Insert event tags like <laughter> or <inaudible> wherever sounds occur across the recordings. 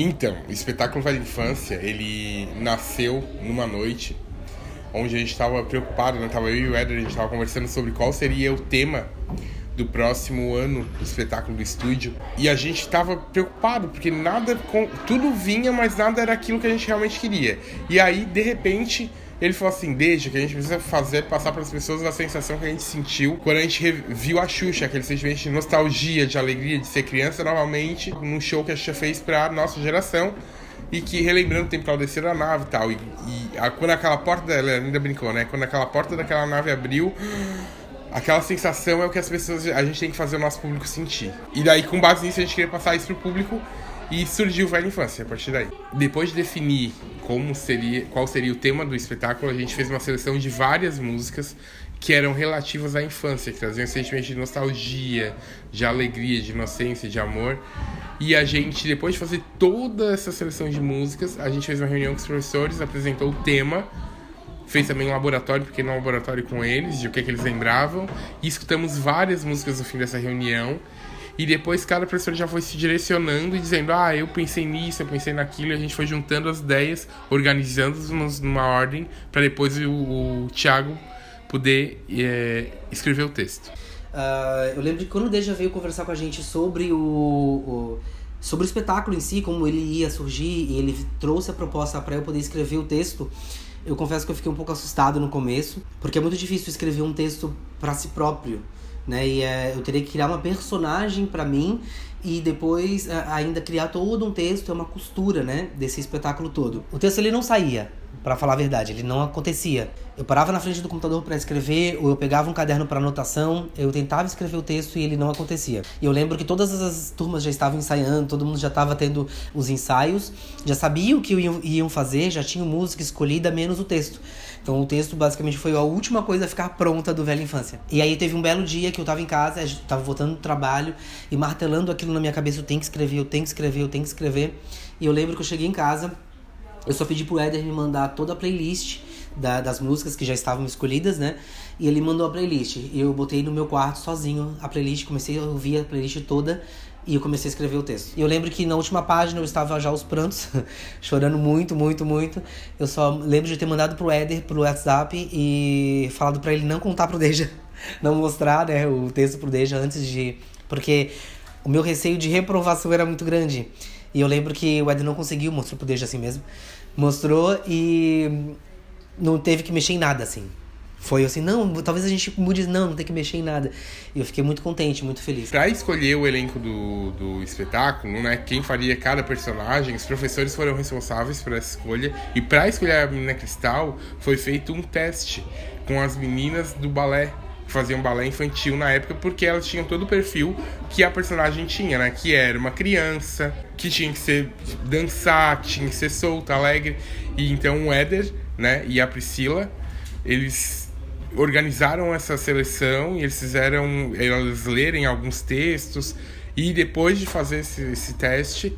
Então, o espetáculo Velha Infância, ele nasceu numa noite onde a gente estava preocupado, né? Tava eu e o Éder, a gente estava conversando sobre qual seria o tema do próximo ano do espetáculo do estúdio. E a gente estava preocupado, porque nada. Com, tudo vinha, mas nada era aquilo que a gente realmente queria. E aí, de repente. Ele falou assim: deixa, que a gente precisa fazer passar para as pessoas a sensação que a gente sentiu quando a gente viu a Xuxa, aquele sentimento de nostalgia, de alegria, de ser criança novamente, num show que a Xuxa fez para nossa geração e que relembrando o tempo que descer da nave e tal. E, e a, quando aquela porta, ela ainda brincou, né? Quando aquela porta daquela nave abriu, aquela sensação é o que as pessoas, a gente tem que fazer o nosso público sentir. E daí, com base nisso, a gente queria passar isso pro público e surgiu Velha Infância a partir daí. Depois de definir como seria, qual seria o tema do espetáculo, a gente fez uma seleção de várias músicas que eram relativas à infância, que traziam sentimento de nostalgia, de alegria, de inocência, de amor. E a gente, depois de fazer toda essa seleção de músicas, a gente fez uma reunião com os professores, apresentou o tema, fez também um laboratório, pequeno laboratório com eles, de o que, é que eles lembravam, e escutamos várias músicas no fim dessa reunião. E depois cada professor já foi se direcionando e dizendo: Ah, eu pensei nisso, eu pensei naquilo. E a gente foi juntando as ideias, organizando-nos numa ordem, para depois o, o Tiago poder é, escrever o texto. Uh, eu lembro que quando o Deja veio conversar com a gente sobre o, o, sobre o espetáculo em si, como ele ia surgir, e ele trouxe a proposta para eu poder escrever o texto, eu confesso que eu fiquei um pouco assustado no começo, porque é muito difícil escrever um texto para si próprio, né? E é, eu teria que criar uma personagem para mim e depois ainda criar todo um texto, é uma costura, né, desse espetáculo todo. O texto ele não saía, para falar a verdade, ele não acontecia. Eu parava na frente do computador para escrever, ou eu pegava um caderno para anotação, eu tentava escrever o texto e ele não acontecia. E eu lembro que todas as turmas já estavam ensaiando, todo mundo já estava tendo os ensaios, já sabia o que iam fazer, já tinha música escolhida, menos o texto. Então o texto basicamente foi a última coisa a ficar pronta do Velha Infância. E aí teve um belo dia que eu tava em casa, tava voltando do trabalho e martelando aquilo na minha cabeça, eu tenho que escrever, eu tenho que escrever, eu tenho que escrever. E eu lembro que eu cheguei em casa, eu só pedi pro Éder me mandar toda a playlist da, das músicas que já estavam escolhidas, né? E ele mandou a playlist. E eu botei no meu quarto sozinho a playlist, comecei a ouvir a playlist toda e eu comecei a escrever o texto. E eu lembro que na última página eu estava já aos prantos, <laughs> chorando muito, muito, muito. Eu só lembro de ter mandado pro Éder, pro WhatsApp e falado para ele não contar pro Deja, <laughs> não mostrar, né, o texto pro Deja antes de. Porque o meu receio de reprovação era muito grande. E eu lembro que o Éder não conseguiu, mostrou pro Deja assim mesmo. Mostrou e não teve que mexer em nada, assim. Foi assim, não, talvez a gente mude, não, não tem que mexer em nada. E eu fiquei muito contente, muito feliz. Pra escolher o elenco do, do espetáculo, né, quem faria cada personagem, os professores foram responsáveis por essa escolha. E pra escolher a menina Cristal, foi feito um teste com as meninas do balé faziam balé infantil na época, porque elas tinham todo o perfil que a personagem tinha, né? Que era uma criança, que tinha que ser dançar, que tinha que ser solta, alegre. E então o Éder, né, e a Priscila, eles organizaram essa seleção e eles fizeram elas lerem alguns textos e depois de fazer esse, esse teste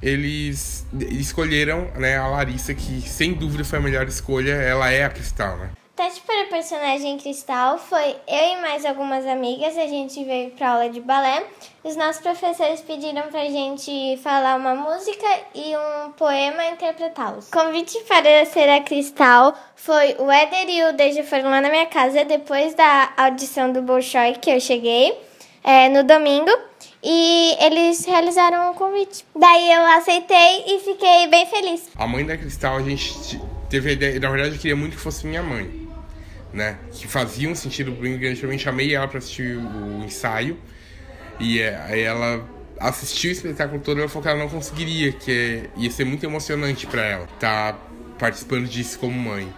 eles escolheram né, a Larissa que sem dúvida foi a melhor escolha ela é a Cristal né teste para o personagem Cristal foi eu e mais algumas amigas. A gente veio para aula de balé. Os nossos professores pediram para a gente falar uma música e um poema interpretá-los. Convite para ser a Cristal foi o Éder e o Deja foram lá na minha casa depois da audição do Bolshoi que eu cheguei é, no domingo. E eles realizaram um convite. Daí eu aceitei e fiquei bem feliz. A mãe da Cristal, a gente teve a ideia, na verdade eu queria muito que fosse minha mãe né? Que fazia um sentido grande pra mim. Chamei ela pra assistir o ensaio. E é, ela assistiu o espetáculo todo e falou que ela não conseguiria, que é, ia ser muito emocionante para ela estar tá participando disso como mãe.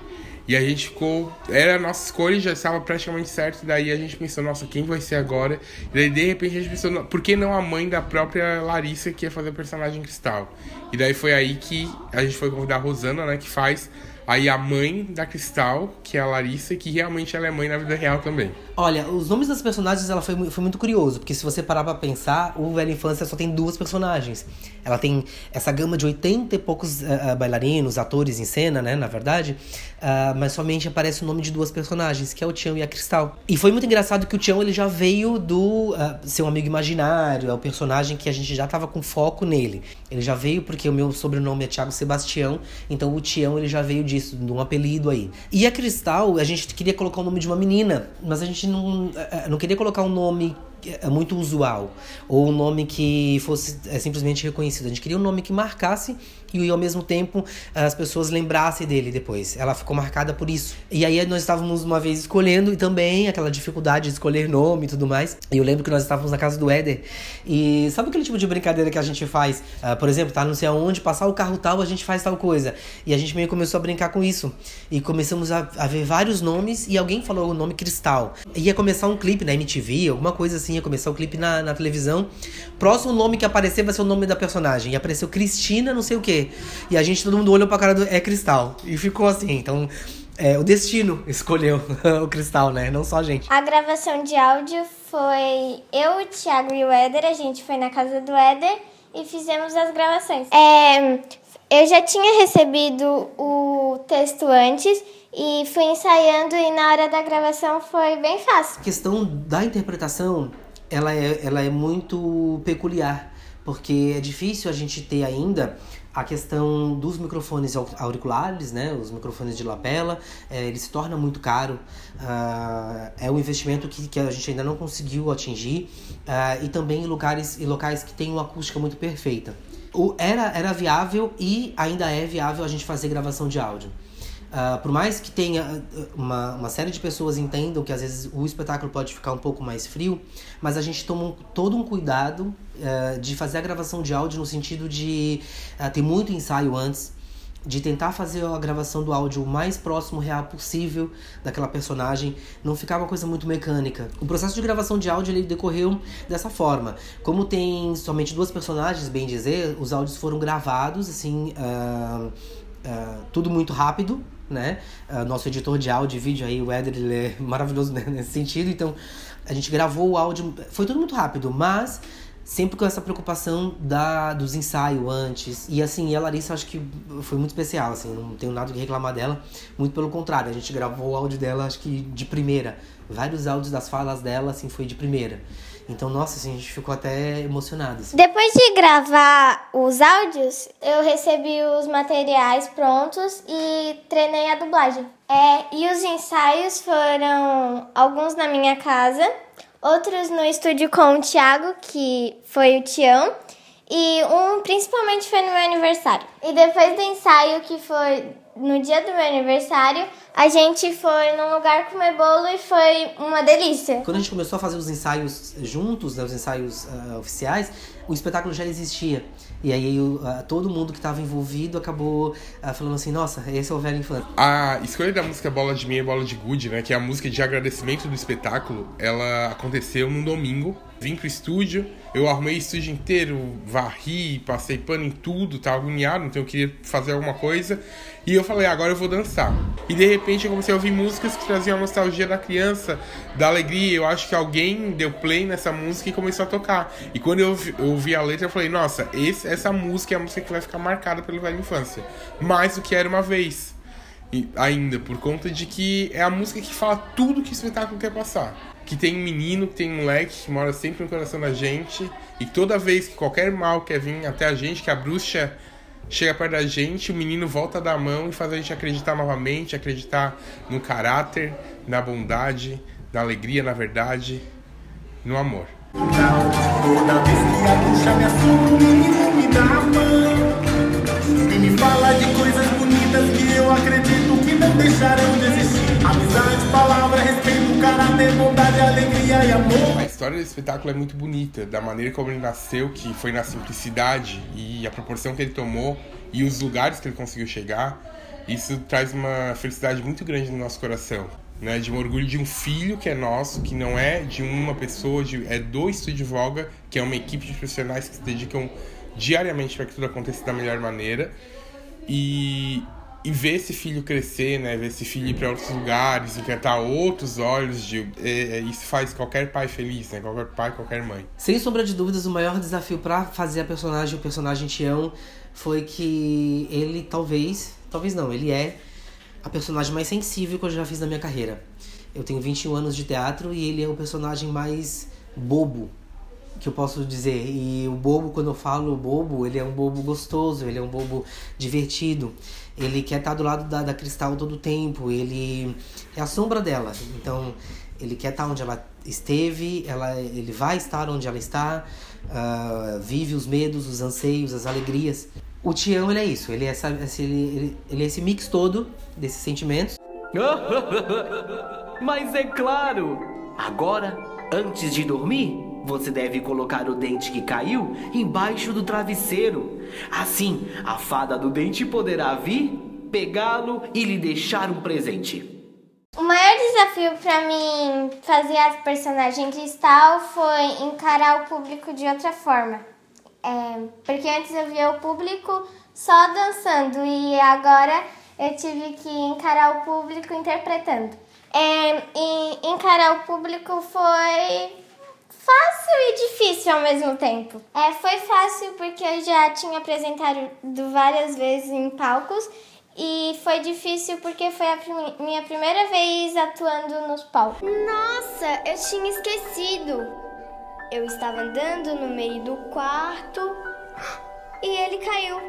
E a gente ficou. Era a nossa escolha, já estava praticamente certo. Daí a gente pensou, nossa, quem vai ser agora? E daí de repente a gente pensou, por que não a mãe da própria Larissa que ia fazer a personagem Cristal? E daí foi aí que a gente foi convidar a Rosana, né, que faz Aí a mãe da Cristal, que é a Larissa, que realmente ela é mãe na vida real também. Olha, os nomes das personagens ela foi, foi muito curioso, porque se você parar pra pensar, o Velha Infância só tem duas personagens. Ela tem essa gama de 80 e poucos uh, bailarinos, atores em cena, né, na verdade, uh, mas somente aparece o nome de duas personagens, que é o Tião e a Cristal. E foi muito engraçado que o Tião ele já veio do uh, seu amigo imaginário, é o personagem que a gente já tava com foco nele. Ele já veio porque o meu sobrenome é Thiago Sebastião, então o Tião ele já veio disso, de um apelido aí. E a Cristal, a gente queria colocar o nome de uma menina, mas a gente não, não queria colocar um nome é muito usual ou um nome que fosse é, simplesmente reconhecido. A gente queria um nome que marcasse e ao mesmo tempo as pessoas lembrassem dele depois. Ela ficou marcada por isso. E aí nós estávamos uma vez escolhendo e também aquela dificuldade de escolher nome e tudo mais. E eu lembro que nós estávamos na casa do Éder e sabe aquele tipo de brincadeira que a gente faz? Uh, por exemplo, tá não sei aonde, passar o carro tal, a gente faz tal coisa. E a gente meio começou a brincar com isso. E começamos a, a ver vários nomes e alguém falou o nome Cristal. Ia começar um clipe na MTV, alguma coisa assim, ia começar o clipe na, na televisão. Próximo nome que aparecer vai ser o nome da personagem. E apareceu Cristina, não sei o que. E a gente, todo mundo olhou pra cara do. É cristal. E ficou assim. Então. É, o destino <laughs> escolheu o cristal, né? Não só a gente. A gravação de áudio foi eu, o Thiago e o Éder. A gente foi na casa do Éder e fizemos as gravações. É, eu já tinha recebido o texto antes e fui ensaiando e na hora da gravação foi bem fácil. A questão da interpretação, ela é, ela é muito peculiar, porque é difícil a gente ter ainda a questão dos microfones auriculares, né, os microfones de lapela, é, ele se torna muito caro. Uh, é um investimento que, que a gente ainda não conseguiu atingir uh, e também em lugares, em locais que têm uma acústica muito perfeita. O, era, era viável e ainda é viável a gente fazer gravação de áudio. Uh, por mais que tenha ah, uma, uma série de pessoas entendam que às vezes o espetáculo pode ficar um pouco mais frio, mas a gente toma um, todo um cuidado uh, de fazer a gravação de áudio no sentido de uh, ter muito ensaio antes, de tentar fazer a gravação do áudio o mais próximo real possível daquela personagem, não ficar uma coisa muito mecânica. O processo de gravação de áudio ele decorreu dessa forma. Como tem somente duas personagens, bem dizer, os áudios foram gravados assim, tudo muito rápido né? Uh, nosso editor de áudio e vídeo aí, o Éder, ele é <laughs> maravilhoso nesse sentido. Então, a gente gravou o áudio, foi tudo muito rápido, mas sempre com essa preocupação da, dos ensaios antes. E assim, a Larissa acho que foi muito especial, assim, não tenho nada que reclamar dela. Muito pelo contrário, a gente gravou o áudio dela, acho que de primeira. Vários áudios das falas dela, assim, foi de primeira. Então, nossa, assim, a gente ficou até emocionado. Assim. Depois de gravar os áudios, eu recebi os materiais prontos e treinei a dublagem. É, e os ensaios foram alguns na minha casa, outros no estúdio com o Thiago, que foi o Tião, e um principalmente foi no meu aniversário. E depois do ensaio, que foi no dia do meu aniversário, a gente foi num lugar comer bolo e foi uma delícia. Quando a gente começou a fazer os ensaios juntos, né, os ensaios uh, oficiais, o espetáculo já existia. E aí uh, todo mundo que estava envolvido acabou uh, falando assim, nossa, esse é o velho infante. A escolha da música Bola de Meia e Bola de Good, né, que é a música de agradecimento do espetáculo, ela aconteceu num domingo. Vim pro estúdio, eu arrumei o estúdio inteiro, varri, passei pano em tudo, tava agoniado, então eu queria fazer alguma coisa. E eu falei, agora eu vou dançar. E de repente eu comecei a ouvir músicas que traziam a nostalgia da criança, da alegria. Eu acho que alguém deu play nessa música e começou a tocar. E quando eu ouvi, eu ouvi a letra, eu falei, nossa, esse, essa música é a música que vai ficar marcada pela velha infância. Mais do que era uma vez. Ainda, por conta de que é a música que fala tudo que o espetáculo quer passar. Que tem um menino, que tem um moleque que mora sempre no coração da gente. E toda vez que qualquer mal quer vir até a gente, que a bruxa chega perto da gente, o menino volta da mão e faz a gente acreditar novamente, acreditar no caráter, na bondade, na alegria, na verdade, no amor. Toda vez que a bruxa me assusta, o menino me dá a mão e me fala de coisas bonitas que eu acredito que não deixarão de existir. Amizade, palavra, bondade, alegria e amor. A história desse espetáculo é muito bonita, da maneira como ele nasceu, que foi na simplicidade e a proporção que ele tomou e os lugares que ele conseguiu chegar. Isso traz uma felicidade muito grande no nosso coração. Né, de um orgulho de um filho que é nosso, que não é de uma pessoa, de, é do Estúdio Volga, que é uma equipe de profissionais que se dedicam diariamente para que tudo aconteça da melhor maneira. E e ver esse filho crescer, né? Ver esse filho ir para outros lugares, encantar outros olhos, é, é, isso faz qualquer pai feliz, né? Qualquer pai, qualquer mãe. Sem sombra de dúvidas, o maior desafio para fazer a personagem, o personagem Tião, foi que ele talvez, talvez não, ele é a personagem mais sensível que eu já fiz na minha carreira. Eu tenho 21 anos de teatro e ele é o personagem mais bobo que eu posso dizer. E o bobo, quando eu falo bobo, ele é um bobo gostoso, ele é um bobo divertido. Ele quer estar do lado da, da Cristal todo o tempo, ele é a sombra dela. Então, ele quer estar onde ela esteve, ela, ele vai estar onde ela está, uh, vive os medos, os anseios, as alegrias. O Tião, ele é isso, ele é, essa, esse, ele, ele é esse mix todo desses sentimentos. <laughs> Mas é claro! Agora, antes de dormir, você deve colocar o dente que caiu embaixo do travesseiro. Assim, a fada do dente poderá vir, pegá-lo e lhe deixar um presente. O maior desafio para mim fazer a personagem Cristal foi encarar o público de outra forma. É, porque antes eu via o público só dançando e agora eu tive que encarar o público interpretando. É, e encarar o público foi fácil e difícil ao mesmo tempo. É, foi fácil porque eu já tinha apresentado várias vezes em palcos e foi difícil porque foi a prim minha primeira vez atuando nos palcos. Nossa, eu tinha esquecido. Eu estava andando no meio do quarto e ele caiu.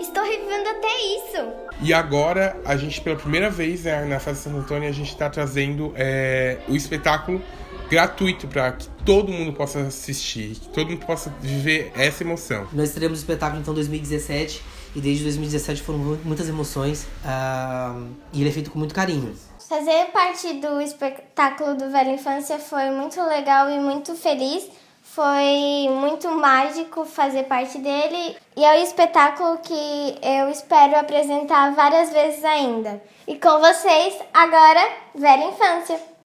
Estou revivendo até isso. E agora, a gente, pela primeira vez né, na Festa Santo Antônio, a gente está trazendo é, o espetáculo gratuito para que todo mundo possa assistir, que todo mundo possa viver essa emoção. Nós teremos o espetáculo então 2017 e desde 2017 foram muitas emoções uh, e ele é feito com muito carinho. Fazer parte do espetáculo do Velha Infância foi muito legal e muito feliz. Foi muito mágico fazer parte dele e é um espetáculo que eu espero apresentar várias vezes ainda. E com vocês, agora, Velha Infância.